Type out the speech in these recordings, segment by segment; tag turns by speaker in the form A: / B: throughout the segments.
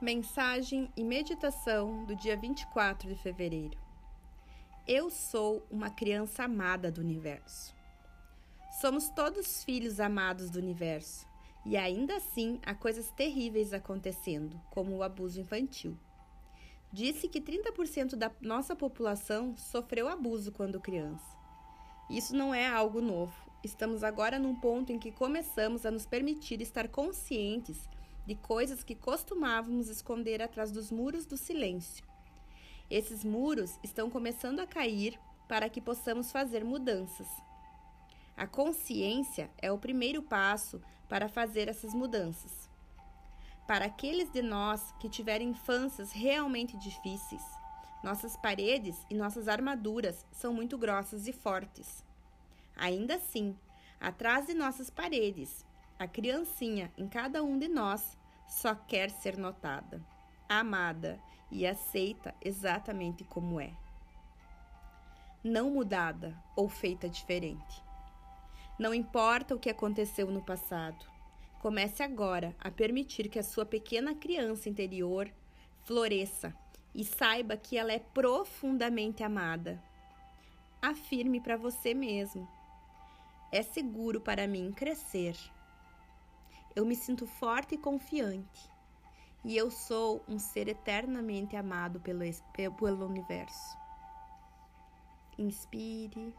A: Mensagem e meditação do dia 24 de fevereiro. Eu sou uma criança amada do universo. Somos todos filhos amados do universo, e ainda assim há coisas terríveis acontecendo, como o abuso infantil. Disse que 30% da nossa população sofreu abuso quando criança. Isso não é algo novo. Estamos agora num ponto em que começamos a nos permitir estar conscientes de coisas que costumávamos esconder atrás dos muros do silêncio. Esses muros estão começando a cair para que possamos fazer mudanças. A consciência é o primeiro passo para fazer essas mudanças. Para aqueles de nós que tiveram infâncias realmente difíceis, nossas paredes e nossas armaduras são muito grossas e fortes. Ainda assim, atrás de nossas paredes a criancinha em cada um de nós só quer ser notada, amada e aceita exatamente como é. Não mudada ou feita diferente. Não importa o que aconteceu no passado, comece agora a permitir que a sua pequena criança interior floresça e saiba que ela é profundamente amada. Afirme para você mesmo: é seguro para mim crescer eu me sinto forte e confiante. E eu sou um ser eternamente amado pelo, pelo universo. Inspire,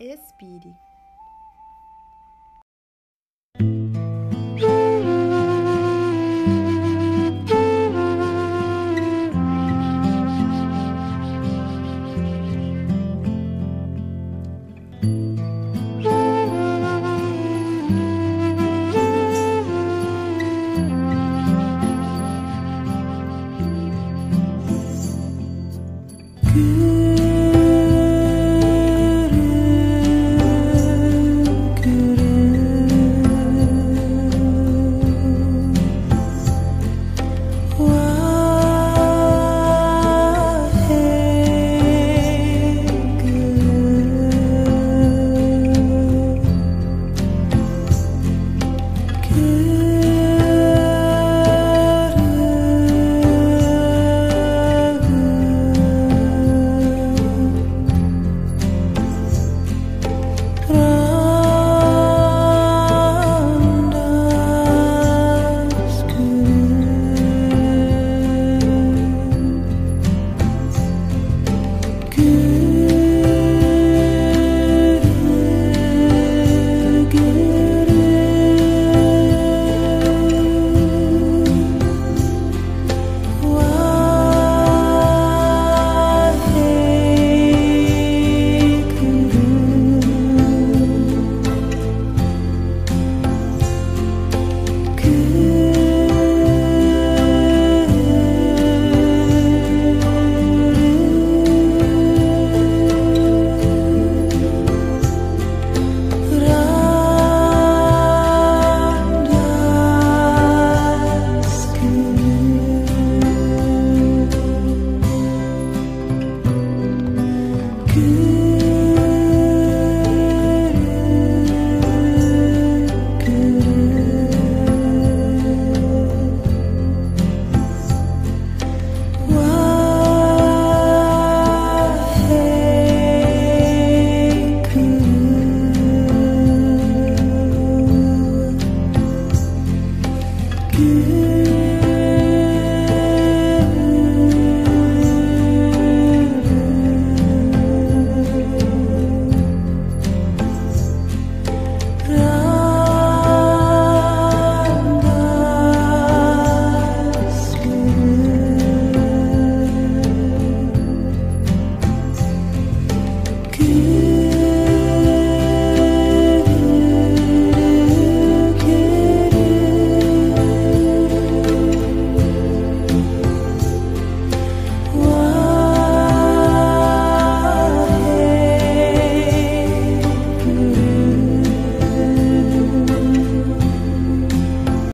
A: expire.